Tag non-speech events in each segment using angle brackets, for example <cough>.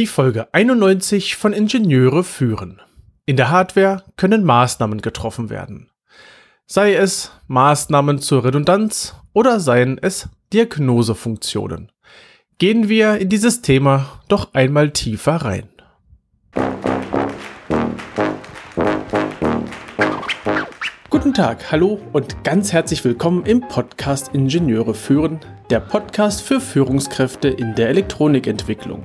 Die Folge 91 von Ingenieure führen. In der Hardware können Maßnahmen getroffen werden. Sei es Maßnahmen zur Redundanz oder seien es Diagnosefunktionen. Gehen wir in dieses Thema doch einmal tiefer rein. Guten Tag, hallo und ganz herzlich willkommen im Podcast Ingenieure führen, der Podcast für Führungskräfte in der Elektronikentwicklung.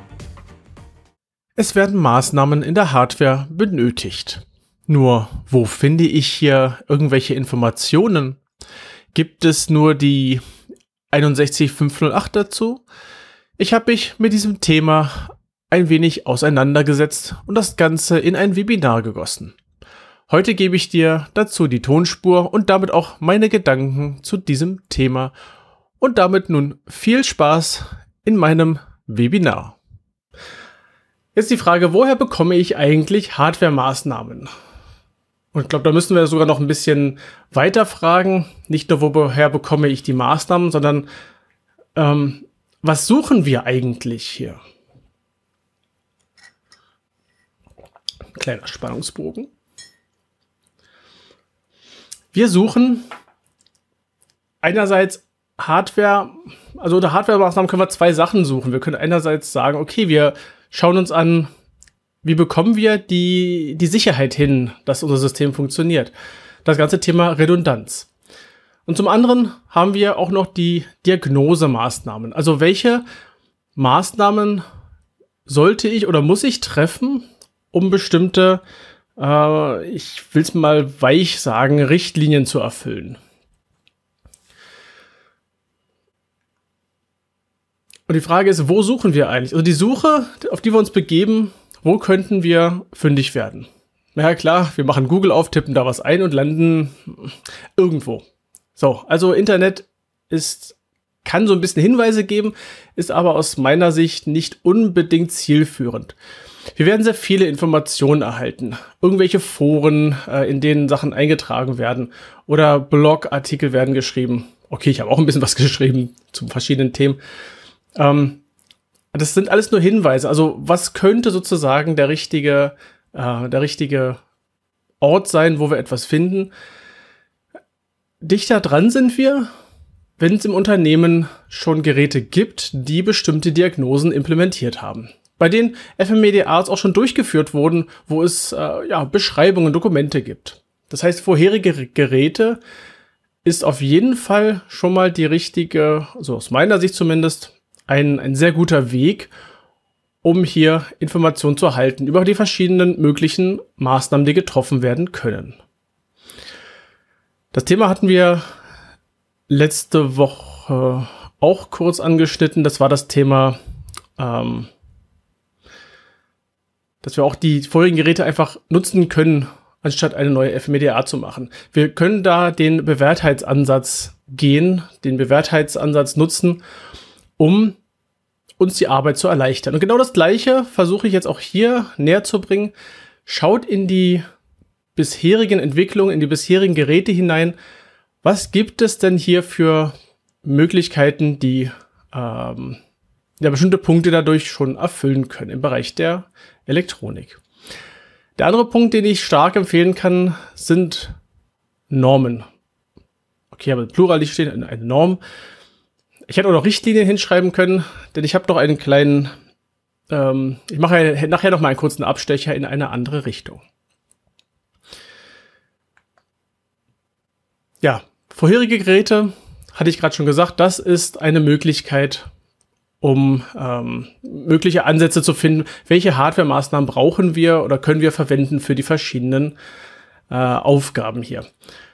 Es werden Maßnahmen in der Hardware benötigt. Nur, wo finde ich hier irgendwelche Informationen? Gibt es nur die 61508 dazu? Ich habe mich mit diesem Thema ein wenig auseinandergesetzt und das Ganze in ein Webinar gegossen. Heute gebe ich dir dazu die Tonspur und damit auch meine Gedanken zu diesem Thema und damit nun viel Spaß in meinem Webinar. Jetzt die Frage, woher bekomme ich eigentlich Hardware-Maßnahmen? Und ich glaube, da müssen wir sogar noch ein bisschen weiter fragen. Nicht nur, woher bekomme ich die Maßnahmen, sondern ähm, was suchen wir eigentlich hier? Kleiner Spannungsbogen. Wir suchen einerseits Hardware, also unter Hardware-Maßnahmen können wir zwei Sachen suchen. Wir können einerseits sagen, okay, wir schauen uns an, wie bekommen wir die, die Sicherheit hin, dass unser System funktioniert. Das ganze Thema Redundanz. Und zum anderen haben wir auch noch die Diagnosemaßnahmen. Also welche Maßnahmen sollte ich oder muss ich treffen, um bestimmte, äh, ich will es mal weich sagen, Richtlinien zu erfüllen. Und die Frage ist, wo suchen wir eigentlich? Also die Suche, auf die wir uns begeben, wo könnten wir fündig werden? Na ja, klar, wir machen Google auf, tippen da was ein und landen irgendwo. So, also Internet ist, kann so ein bisschen Hinweise geben, ist aber aus meiner Sicht nicht unbedingt zielführend. Wir werden sehr viele Informationen erhalten. Irgendwelche Foren, äh, in denen Sachen eingetragen werden oder Blogartikel werden geschrieben. Okay, ich habe auch ein bisschen was <laughs> geschrieben zu verschiedenen Themen. Ähm, das sind alles nur Hinweise. Also was könnte sozusagen der richtige, äh, der richtige Ort sein, wo wir etwas finden? Dichter dran sind wir, wenn es im Unternehmen schon Geräte gibt, die bestimmte Diagnosen implementiert haben. Bei denen FMEDAs auch schon durchgeführt wurden, wo es äh, ja, Beschreibungen, Dokumente gibt. Das heißt, vorherige Geräte ist auf jeden Fall schon mal die richtige, so also aus meiner Sicht zumindest, ein, ein sehr guter Weg, um hier Informationen zu erhalten über die verschiedenen möglichen Maßnahmen, die getroffen werden können. Das Thema hatten wir letzte Woche auch kurz angeschnitten. Das war das Thema, ähm, dass wir auch die vorigen Geräte einfach nutzen können, anstatt eine neue FMEDA zu machen. Wir können da den Bewährtheitsansatz gehen, den Bewährtheitsansatz nutzen, um uns die Arbeit zu erleichtern. Und genau das Gleiche versuche ich jetzt auch hier näher zu bringen. Schaut in die bisherigen Entwicklungen, in die bisherigen Geräte hinein. Was gibt es denn hier für Möglichkeiten, die ähm, ja, bestimmte Punkte dadurch schon erfüllen können im Bereich der Elektronik? Der andere Punkt, den ich stark empfehlen kann, sind Normen. Okay, aber Plural steht eine Norm. Ich hätte auch noch Richtlinien hinschreiben können, denn ich habe noch einen kleinen, ähm, ich mache nachher noch mal einen kurzen Abstecher in eine andere Richtung. Ja, vorherige Geräte, hatte ich gerade schon gesagt, das ist eine Möglichkeit, um ähm, mögliche Ansätze zu finden, welche Hardware-Maßnahmen brauchen wir oder können wir verwenden für die verschiedenen äh, Aufgaben hier.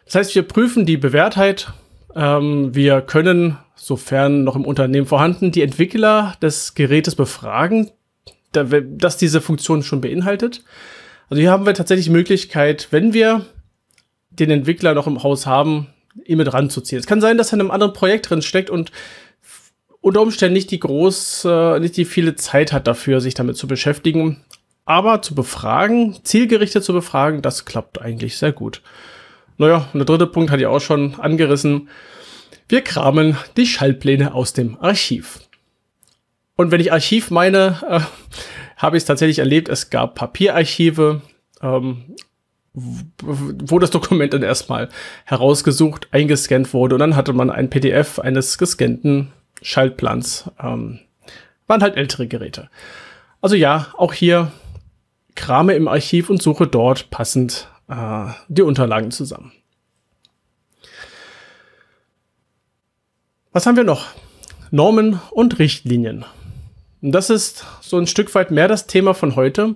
Das heißt, wir prüfen die Bewährtheit ähm, wir können, sofern noch im Unternehmen vorhanden, die Entwickler des Gerätes befragen, das diese Funktion schon beinhaltet. Also hier haben wir tatsächlich die Möglichkeit, wenn wir den Entwickler noch im Haus haben, ihn mit ranzuziehen. Es kann sein, dass er in einem anderen Projekt drin steckt und unter Umständen nicht die groß, äh, nicht die viele Zeit hat dafür, sich damit zu beschäftigen. Aber zu befragen, zielgerichtet zu befragen, das klappt eigentlich sehr gut. Naja, und der dritte Punkt hatte ich auch schon angerissen. Wir kramen die Schaltpläne aus dem Archiv. Und wenn ich Archiv meine, äh, habe ich es tatsächlich erlebt, es gab Papierarchive, ähm, wo das Dokument dann erstmal herausgesucht, eingescannt wurde und dann hatte man ein PDF eines gescannten Schaltplans. Ähm, waren halt ältere Geräte. Also ja, auch hier krame im Archiv und suche dort passend äh, die Unterlagen zusammen. Was haben wir noch? Normen und Richtlinien. Und das ist so ein Stück weit mehr das Thema von heute.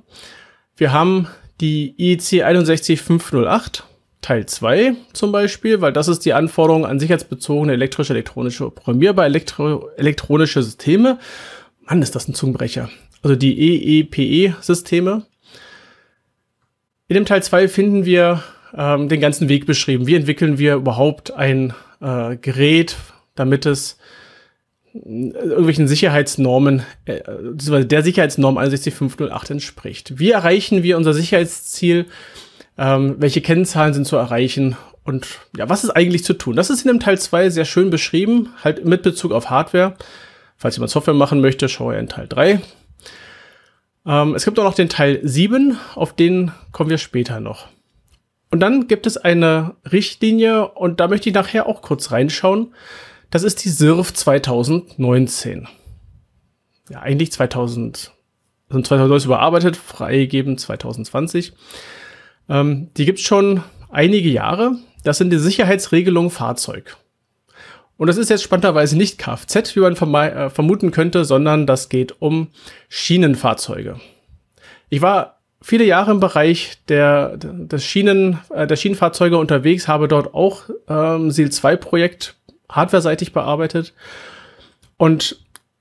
Wir haben die IEC 61508 Teil 2 zum Beispiel, weil das ist die Anforderung an sicherheitsbezogene elektrische, elektronische, programmierbare elektro elektronische Systeme. Mann, ist das ein Zungenbrecher. Also die EEPE-Systeme. In dem Teil 2 finden wir ähm, den ganzen Weg beschrieben. Wie entwickeln wir überhaupt ein äh, Gerät, damit es irgendwelchen Sicherheitsnormen, äh, der Sicherheitsnorm 61508 entspricht. Wie erreichen wir unser Sicherheitsziel? Ähm, welche Kennzahlen sind zu erreichen? Und ja, was ist eigentlich zu tun? Das ist in dem Teil 2 sehr schön beschrieben, halt mit Bezug auf Hardware. Falls jemand Software machen möchte, schaue in Teil 3. Ähm, es gibt auch noch den Teil 7, auf den kommen wir später noch. Und dann gibt es eine Richtlinie und da möchte ich nachher auch kurz reinschauen. Das ist die SIRF 2019. Ja, eigentlich 2000, also 2019 überarbeitet, freigegeben 2020. Ähm, die gibt's schon einige Jahre. Das sind die Sicherheitsregelungen Fahrzeug. Und das ist jetzt spannenderweise nicht Kfz, wie man äh, vermuten könnte, sondern das geht um Schienenfahrzeuge. Ich war viele Jahre im Bereich der, des Schienen, äh, der Schienenfahrzeuge unterwegs, habe dort auch ähm, SEAL 2 Projekt hardware-seitig bearbeitet. Und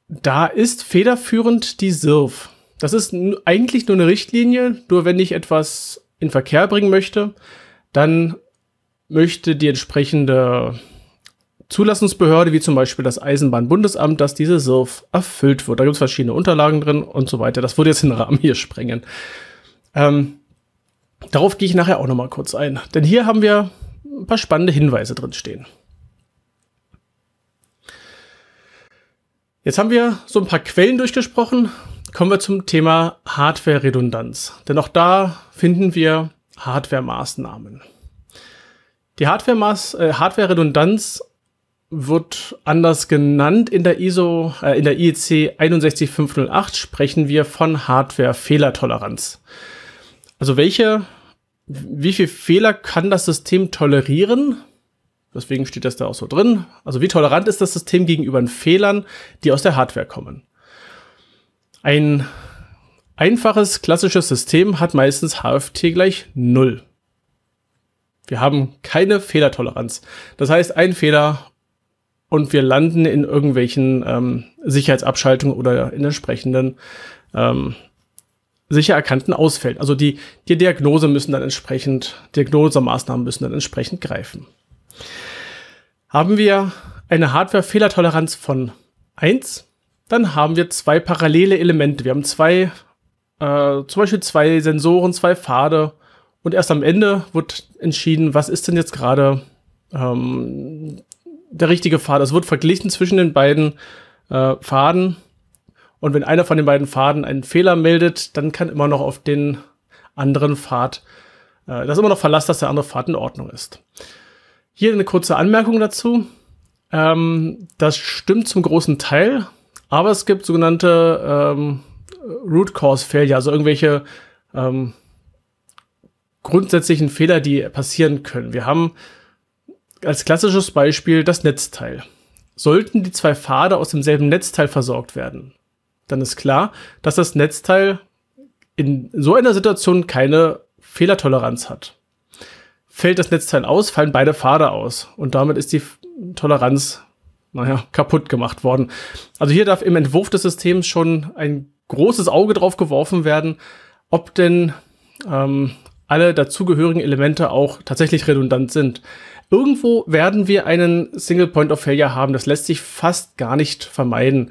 da ist federführend die SIRF. Das ist eigentlich nur eine Richtlinie, nur wenn ich etwas in Verkehr bringen möchte, dann möchte die entsprechende Zulassungsbehörde, wie zum Beispiel das Eisenbahnbundesamt, dass diese SIRF erfüllt wird. Da gibt es verschiedene Unterlagen drin und so weiter. Das würde jetzt den Rahmen hier sprengen. Ähm, darauf gehe ich nachher auch noch mal kurz ein. Denn hier haben wir ein paar spannende Hinweise drin stehen. Jetzt haben wir so ein paar Quellen durchgesprochen. Kommen wir zum Thema Hardware-Redundanz. Denn auch da finden wir Hardware-Maßnahmen. Die äh, Hardware-Redundanz wird anders genannt. In der ISO, äh, in der IEC 61508 sprechen wir von Hardware-Fehlertoleranz. Also welche, wie viel Fehler kann das System tolerieren? Deswegen steht das da auch so drin. Also wie tolerant ist das System gegenüber Fehlern, die aus der Hardware kommen? Ein einfaches klassisches System hat meistens HFT gleich null. Wir haben keine Fehlertoleranz. Das heißt, ein Fehler und wir landen in irgendwelchen ähm, Sicherheitsabschaltungen oder in entsprechenden ähm, sicher erkannten Ausfällen. Also die, die Diagnose müssen dann entsprechend, Diagnosemaßnahmen müssen dann entsprechend greifen. Haben wir eine Hardware-Fehlertoleranz von 1, dann haben wir zwei parallele Elemente. Wir haben zwei, äh, zum Beispiel zwei Sensoren, zwei Pfade und erst am Ende wird entschieden, was ist denn jetzt gerade ähm, der richtige Pfad. Es wird verglichen zwischen den beiden äh, Pfaden und wenn einer von den beiden Pfaden einen Fehler meldet, dann kann immer noch auf den anderen Pfad, äh, das ist immer noch Verlass, dass der andere Pfad in Ordnung ist. Hier eine kurze Anmerkung dazu. Ähm, das stimmt zum großen Teil, aber es gibt sogenannte ähm, Root Cause Failure, also irgendwelche ähm, grundsätzlichen Fehler, die passieren können. Wir haben als klassisches Beispiel das Netzteil. Sollten die zwei Pfade aus demselben Netzteil versorgt werden, dann ist klar, dass das Netzteil in so einer Situation keine Fehlertoleranz hat fällt das Netzteil aus, fallen beide Pfade aus. Und damit ist die Toleranz, naja, kaputt gemacht worden. Also hier darf im Entwurf des Systems schon ein großes Auge drauf geworfen werden, ob denn ähm, alle dazugehörigen Elemente auch tatsächlich redundant sind. Irgendwo werden wir einen Single Point of Failure haben. Das lässt sich fast gar nicht vermeiden.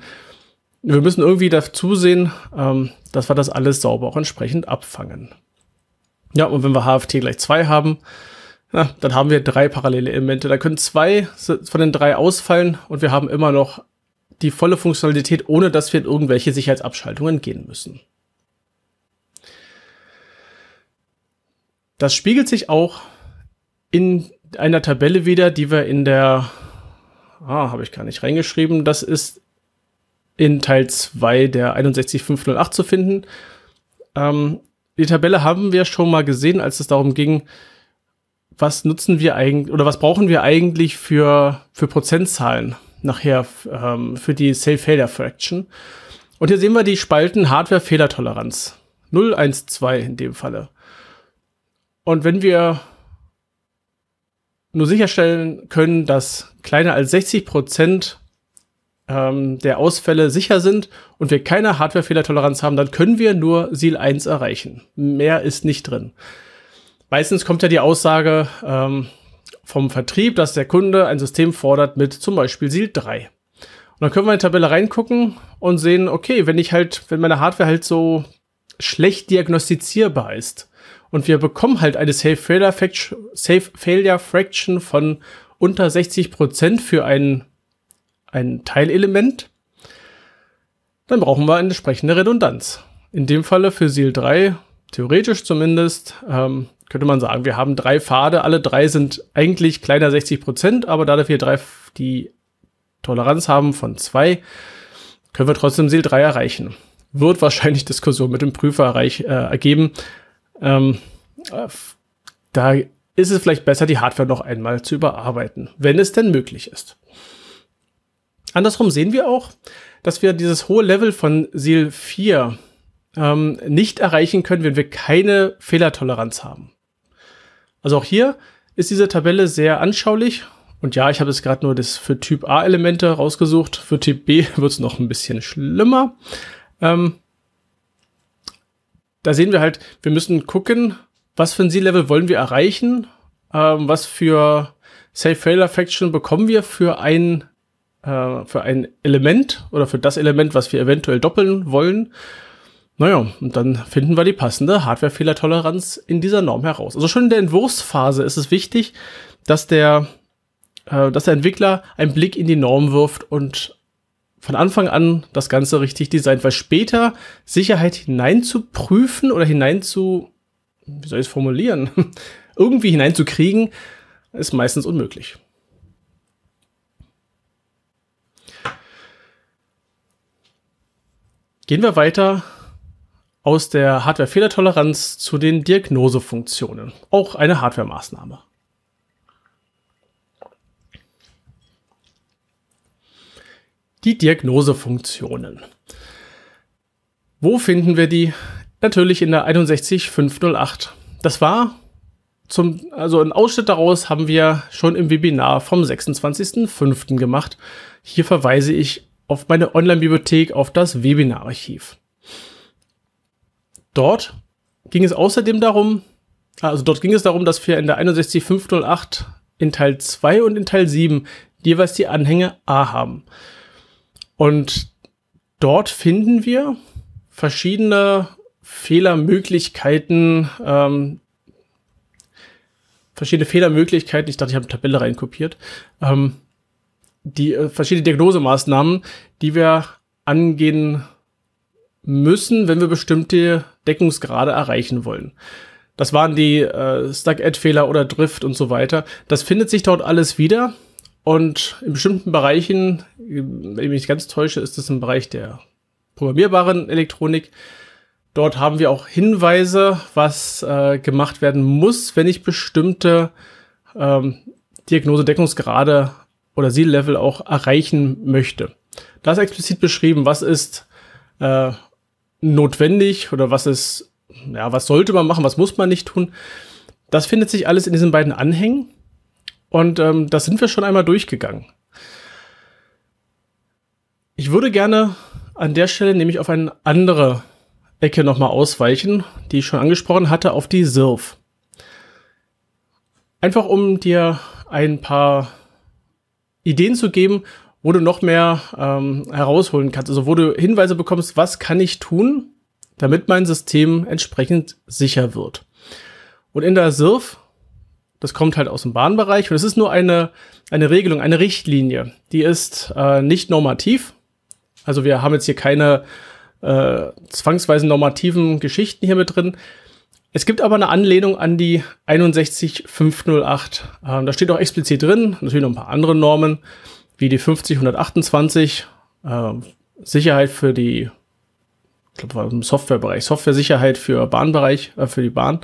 Wir müssen irgendwie dazu sehen, ähm, dass wir das alles sauber auch entsprechend abfangen. Ja, und wenn wir HFT gleich 2 haben, ja, dann haben wir drei parallele Elemente. Da können zwei von den drei ausfallen und wir haben immer noch die volle Funktionalität, ohne dass wir in irgendwelche Sicherheitsabschaltungen gehen müssen. Das spiegelt sich auch in einer Tabelle wieder, die wir in der, ah, habe ich gar nicht reingeschrieben, das ist in Teil 2 der 61508 zu finden. Ähm, die Tabelle haben wir schon mal gesehen, als es darum ging, was nutzen wir eigentlich oder was brauchen wir eigentlich für, für Prozentzahlen nachher ähm, für die Safe Failure Fraction. Und hier sehen wir die Spalten Hardware Fehlertoleranz. 0, 1, 2 in dem Falle. Und wenn wir nur sicherstellen können, dass kleiner als 60 Prozent ähm, der Ausfälle sicher sind und wir keine Hardware-Fehlertoleranz haben, dann können wir nur SIL 1 erreichen. Mehr ist nicht drin. Meistens kommt ja die Aussage ähm, vom Vertrieb, dass der Kunde ein System fordert mit zum Beispiel SIL 3. Und dann können wir in die Tabelle reingucken und sehen, okay, wenn ich halt, wenn meine Hardware halt so schlecht diagnostizierbar ist und wir bekommen halt eine Safe Failure Fraction, Safe Failure Fraction von unter 60 Prozent für ein, ein Teilelement, dann brauchen wir eine entsprechende Redundanz. In dem Falle für SIL 3, theoretisch zumindest, ähm, könnte man sagen, wir haben drei Pfade, alle drei sind eigentlich kleiner 60 Prozent, aber da wir drei die Toleranz haben von zwei, können wir trotzdem SIL 3 erreichen. Wird wahrscheinlich Diskussion mit dem Prüfer erreich, äh, ergeben. Ähm, äh, da ist es vielleicht besser, die Hardware noch einmal zu überarbeiten, wenn es denn möglich ist. Andersrum sehen wir auch, dass wir dieses hohe Level von SIL 4 ähm, nicht erreichen können, wenn wir keine Fehlertoleranz haben. Also auch hier ist diese Tabelle sehr anschaulich. Und ja, ich habe jetzt gerade nur das für Typ A Elemente rausgesucht. Für Typ B <laughs> wird es noch ein bisschen schlimmer. Ähm, da sehen wir halt, wir müssen gucken, was für ein Z-Level wollen wir erreichen, ähm, was für Safe Failure Faction bekommen wir für ein, äh, für ein Element oder für das Element, was wir eventuell doppeln wollen. Naja, und dann finden wir die passende Hardware-Fehlertoleranz in dieser Norm heraus. Also schon in der Entwurfsphase ist es wichtig, dass der, äh, dass der Entwickler einen Blick in die Norm wirft und von Anfang an das Ganze richtig designt, weil später Sicherheit hineinzuprüfen oder hineinzu, wie soll ich es formulieren, <laughs> irgendwie hineinzukriegen, ist meistens unmöglich. Gehen wir weiter aus der Hardware-Fehlertoleranz zu den Diagnosefunktionen. Auch eine Hardware-Maßnahme. Die Diagnosefunktionen. Wo finden wir die? Natürlich in der 61508. Das war zum, also ein Ausschnitt daraus haben wir schon im Webinar vom 26.05. gemacht. Hier verweise ich auf meine Online-Bibliothek auf das Webinararchiv. Dort ging es außerdem darum, also dort ging es darum, dass wir in der 61508 in Teil 2 und in Teil 7 jeweils die Anhänge A haben. Und dort finden wir verschiedene Fehlermöglichkeiten, ähm, verschiedene Fehlermöglichkeiten, ich dachte, ich habe eine Tabelle reinkopiert, ähm, die äh, verschiedene Diagnosemaßnahmen, die wir angehen müssen, wenn wir bestimmte Deckungsgrade erreichen wollen. Das waren die äh, Stack-Add-Fehler oder Drift und so weiter. Das findet sich dort alles wieder. Und in bestimmten Bereichen, wenn ich mich ganz täusche, ist das im Bereich der programmierbaren Elektronik. Dort haben wir auch Hinweise, was äh, gemacht werden muss, wenn ich bestimmte ähm, Diagnose-Deckungsgrade oder Seal-Level auch erreichen möchte. Da ist explizit beschrieben, was ist äh, notwendig oder was ist, ja, was sollte man machen, was muss man nicht tun. Das findet sich alles in diesen beiden Anhängen und ähm, das sind wir schon einmal durchgegangen. Ich würde gerne an der Stelle nämlich auf eine andere Ecke nochmal ausweichen, die ich schon angesprochen hatte, auf die SIRF. Einfach um dir ein paar Ideen zu geben, wo du noch mehr ähm, herausholen kannst. Also wo du Hinweise bekommst, was kann ich tun, damit mein System entsprechend sicher wird. Und in der SIRF, das kommt halt aus dem Bahnbereich, und es ist nur eine, eine Regelung, eine Richtlinie. Die ist äh, nicht normativ. Also wir haben jetzt hier keine äh, zwangsweise normativen Geschichten hier mit drin. Es gibt aber eine Anlehnung an die 61508. Ähm, da steht auch explizit drin, natürlich noch ein paar andere Normen, wie die 50128, äh, Sicherheit für die, ich glaube, im Softwarebereich, Software-Sicherheit für Bahnbereich, äh, für die Bahn.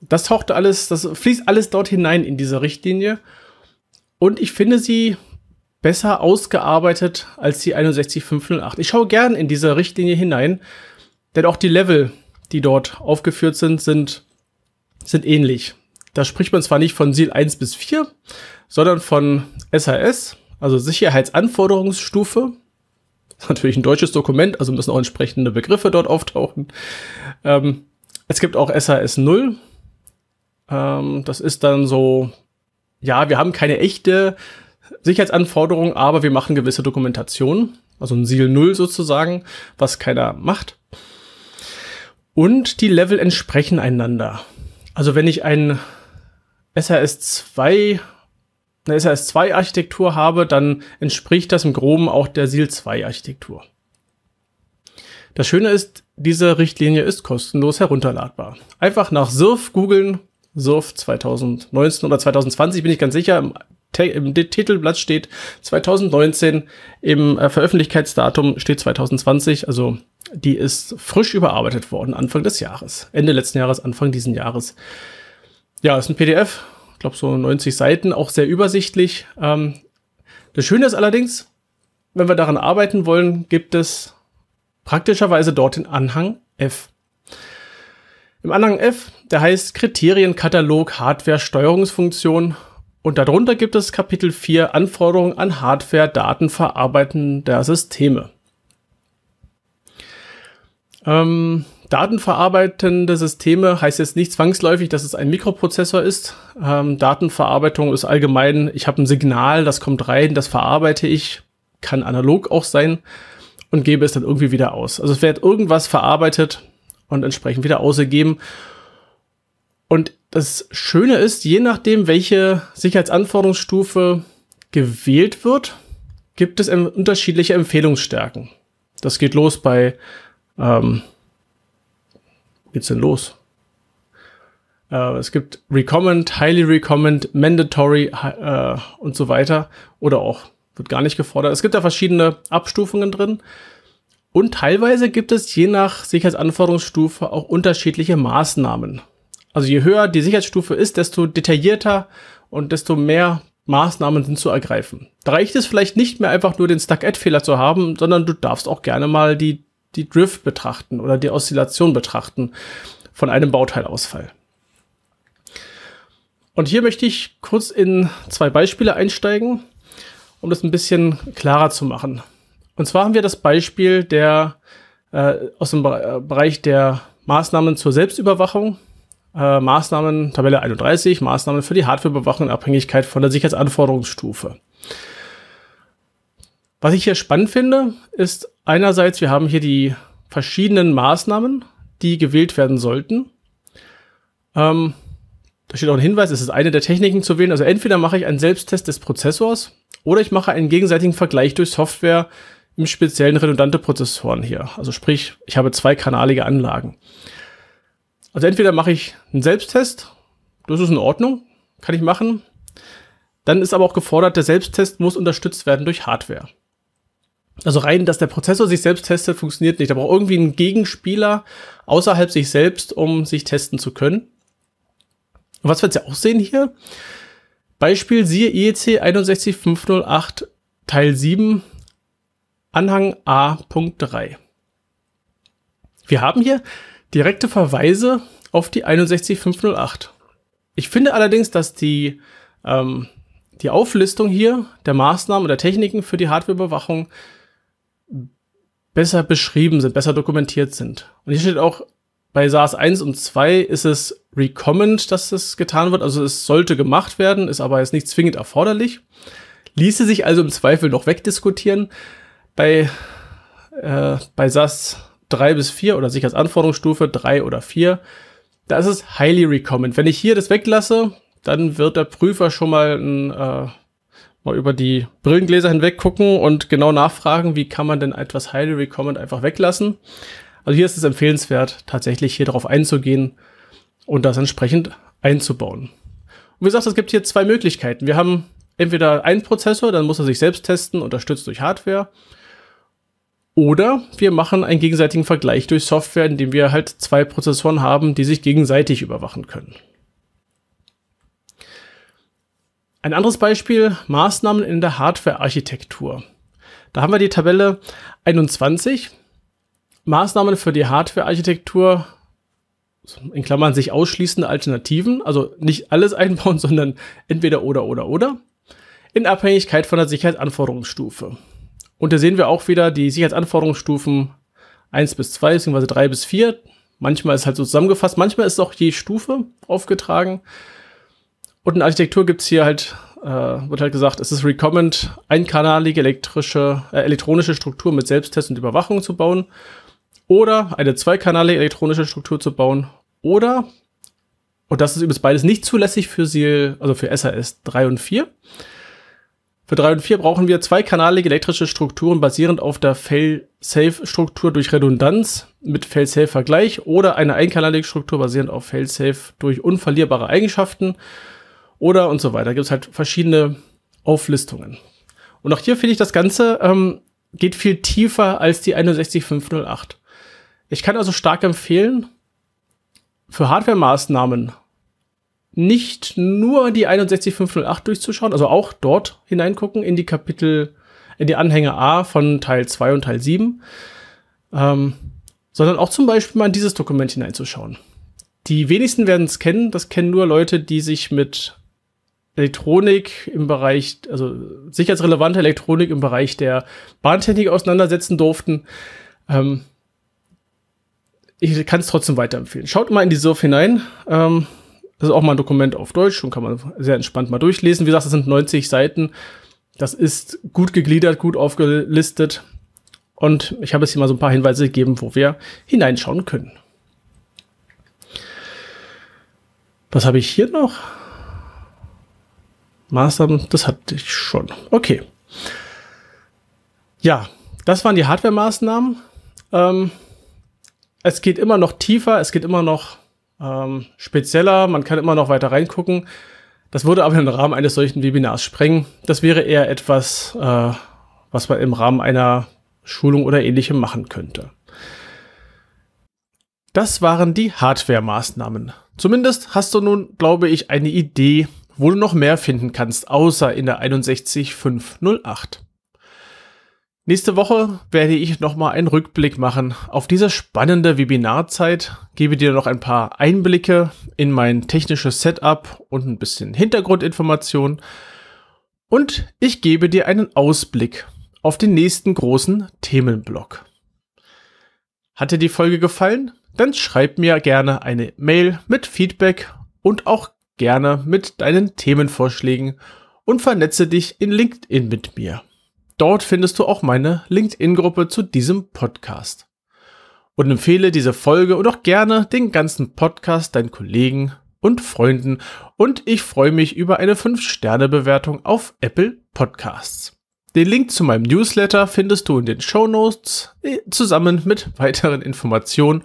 Das taucht alles, das fließt alles dort hinein in diese Richtlinie. Und ich finde sie besser ausgearbeitet als die 61508. Ich schaue gern in diese Richtlinie hinein, denn auch die Level, die dort aufgeführt sind, sind, sind ähnlich. Da spricht man zwar nicht von SIL 1 bis 4, sondern von SAS, also Sicherheitsanforderungsstufe. Das ist natürlich ein deutsches Dokument, also müssen auch entsprechende Begriffe dort auftauchen. Ähm, es gibt auch SAS 0. Ähm, das ist dann so, ja, wir haben keine echte Sicherheitsanforderung, aber wir machen gewisse Dokumentation. Also ein SIL 0 sozusagen, was keiner macht. Und die Level entsprechen einander. Also wenn ich ein SRS2, eine SRS2 Architektur habe, dann entspricht das im Groben auch der SIL 2 Architektur. Das Schöne ist, diese Richtlinie ist kostenlos herunterladbar. Einfach nach SURF googeln, SURF 2019 oder 2020 bin ich ganz sicher. Im, im Titelblatt steht 2019, im äh, Veröffentlichkeitsdatum steht 2020, also die ist frisch überarbeitet worden, Anfang des Jahres. Ende letzten Jahres, Anfang diesen Jahres. Ja, ist ein PDF, ich glaube so 90 Seiten, auch sehr übersichtlich. Ähm, das Schöne ist allerdings, wenn wir daran arbeiten wollen, gibt es praktischerweise dort den Anhang F. Im Anhang F, der heißt Kriterienkatalog Hardware Steuerungsfunktion und darunter gibt es Kapitel 4 Anforderungen an Hardware Datenverarbeitender Systeme. Ähm, datenverarbeitende Systeme heißt jetzt nicht zwangsläufig, dass es ein Mikroprozessor ist. Ähm, Datenverarbeitung ist allgemein, ich habe ein Signal, das kommt rein, das verarbeite ich, kann analog auch sein und gebe es dann irgendwie wieder aus. Also es wird irgendwas verarbeitet und entsprechend wieder ausgegeben. Und das Schöne ist, je nachdem, welche Sicherheitsanforderungsstufe gewählt wird, gibt es unterschiedliche Empfehlungsstärken. Das geht los bei ähm, geht's denn los? Äh, es gibt Recommend, Highly Recommend, Mandatory äh, und so weiter. Oder auch wird gar nicht gefordert. Es gibt da verschiedene Abstufungen drin. Und teilweise gibt es je nach Sicherheitsanforderungsstufe auch unterschiedliche Maßnahmen. Also je höher die Sicherheitsstufe ist, desto detaillierter und desto mehr Maßnahmen sind zu ergreifen. Da reicht es vielleicht nicht mehr einfach nur den Stack-Add-Fehler zu haben, sondern du darfst auch gerne mal die die Drift betrachten oder die Oszillation betrachten von einem Bauteilausfall. Und hier möchte ich kurz in zwei Beispiele einsteigen, um das ein bisschen klarer zu machen. Und zwar haben wir das Beispiel der äh, aus dem äh, Bereich der Maßnahmen zur Selbstüberwachung, äh, Maßnahmen Tabelle 31, Maßnahmen für die Hardwareüberwachung in Abhängigkeit von der Sicherheitsanforderungsstufe. Was ich hier spannend finde, ist einerseits, wir haben hier die verschiedenen Maßnahmen, die gewählt werden sollten. Ähm, da steht auch ein Hinweis, es ist eine der Techniken zu wählen. Also entweder mache ich einen Selbsttest des Prozessors oder ich mache einen gegenseitigen Vergleich durch Software im speziellen redundante Prozessoren hier. Also sprich, ich habe zweikanalige Anlagen. Also entweder mache ich einen Selbsttest, das ist in Ordnung, kann ich machen. Dann ist aber auch gefordert, der Selbsttest muss unterstützt werden durch Hardware. Also rein, dass der Prozessor sich selbst testet, funktioniert nicht. Da braucht irgendwie einen Gegenspieler außerhalb sich selbst, um sich testen zu können. Und was wir jetzt ja auch sehen hier, Beispiel siehe IEC 61508 Teil 7 Anhang A.3. Wir haben hier direkte Verweise auf die 61508. Ich finde allerdings, dass die, ähm, die Auflistung hier der Maßnahmen oder Techniken für die Hardwareüberwachung besser beschrieben sind, besser dokumentiert sind. Und hier steht auch, bei SARS 1 und 2 ist es recommend, dass das getan wird. Also es sollte gemacht werden, ist aber jetzt nicht zwingend erforderlich. Ließe sich also im Zweifel noch wegdiskutieren. Bei, äh, bei SAS 3 bis 4 oder sich als Anforderungsstufe 3 oder 4, da ist es highly recommend. Wenn ich hier das weglasse, dann wird der Prüfer schon mal, ein, äh, mal über die Brillengläser hinweg gucken und genau nachfragen, wie kann man denn etwas highly recommend einfach weglassen. Also hier ist es empfehlenswert, tatsächlich hier darauf einzugehen und das entsprechend einzubauen. Und wie gesagt, es gibt hier zwei Möglichkeiten. Wir haben entweder einen Prozessor, dann muss er sich selbst testen, unterstützt durch Hardware. Oder wir machen einen gegenseitigen Vergleich durch Software, indem wir halt zwei Prozessoren haben, die sich gegenseitig überwachen können. Ein anderes Beispiel, Maßnahmen in der Hardware-Architektur. Da haben wir die Tabelle 21. Maßnahmen für die Hardware-Architektur, in Klammern sich ausschließende Alternativen, also nicht alles <laughs> einbauen, sondern entweder oder oder oder, in Abhängigkeit von der Sicherheitsanforderungsstufe. Und da sehen wir auch wieder die Sicherheitsanforderungsstufen 1 bis 2, beziehungsweise 3 bis 4. Manchmal ist halt so zusammengefasst, manchmal ist auch je Stufe aufgetragen. Und in Architektur gibt's hier halt, äh, wird halt gesagt, es ist recommend, einkanalige elektrische, äh, elektronische Struktur mit Selbsttest und Überwachung zu bauen oder eine zweikanalige elektronische Struktur zu bauen oder, und das ist übrigens beides nicht zulässig für sie, also für SAS 3 und 4. Für 3 und 4 brauchen wir zweikanalige elektrische Strukturen basierend auf der Fail-Safe-Struktur durch Redundanz mit Fail-Safe-Vergleich oder eine einkanalige Struktur basierend auf Fail-Safe durch unverlierbare Eigenschaften oder und so weiter. Gibt es halt verschiedene Auflistungen. Und auch hier finde ich das Ganze ähm, geht viel tiefer als die 61508. Ich kann also stark empfehlen, für Hardware-Maßnahmen nicht nur die 61508 durchzuschauen, also auch dort hineingucken in die Kapitel, in die Anhänge A von Teil 2 und Teil 7, ähm, sondern auch zum Beispiel mal in dieses Dokument hineinzuschauen. Die wenigsten werden es kennen, das kennen nur Leute, die sich mit Elektronik im Bereich, also sicherheitsrelevante Elektronik im Bereich der Bahntechnik auseinandersetzen durften. Ähm, ich kann es trotzdem weiterempfehlen. Schaut mal in die SURF hinein. Ähm, das ist auch mal ein Dokument auf Deutsch und kann man sehr entspannt mal durchlesen. Wie gesagt, das sind 90 Seiten. Das ist gut gegliedert, gut aufgelistet. Und ich habe jetzt hier mal so ein paar Hinweise gegeben, wo wir hineinschauen können. Was habe ich hier noch? Maßnahmen, das hatte ich schon. Okay. Ja, das waren die Hardware-Maßnahmen. Ähm, es geht immer noch tiefer, es geht immer noch ähm, spezieller, man kann immer noch weiter reingucken. Das würde aber den Rahmen eines solchen Webinars sprengen. Das wäre eher etwas, äh, was man im Rahmen einer Schulung oder ähnlichem machen könnte. Das waren die Hardware-Maßnahmen. Zumindest hast du nun, glaube ich, eine Idee, wo du noch mehr finden kannst, außer in der 61508. Nächste Woche werde ich nochmal einen Rückblick machen auf diese spannende Webinarzeit, gebe dir noch ein paar Einblicke in mein technisches Setup und ein bisschen Hintergrundinformation und ich gebe dir einen Ausblick auf den nächsten großen Themenblock. Hat dir die Folge gefallen? Dann schreib mir gerne eine Mail mit Feedback und auch gerne mit deinen Themenvorschlägen und vernetze dich in LinkedIn mit mir. Dort findest du auch meine LinkedIn-Gruppe zu diesem Podcast. Und empfehle diese Folge und auch gerne den ganzen Podcast deinen Kollegen und Freunden. Und ich freue mich über eine 5-Sterne-Bewertung auf Apple Podcasts. Den Link zu meinem Newsletter findest du in den Show Notes äh, zusammen mit weiteren Informationen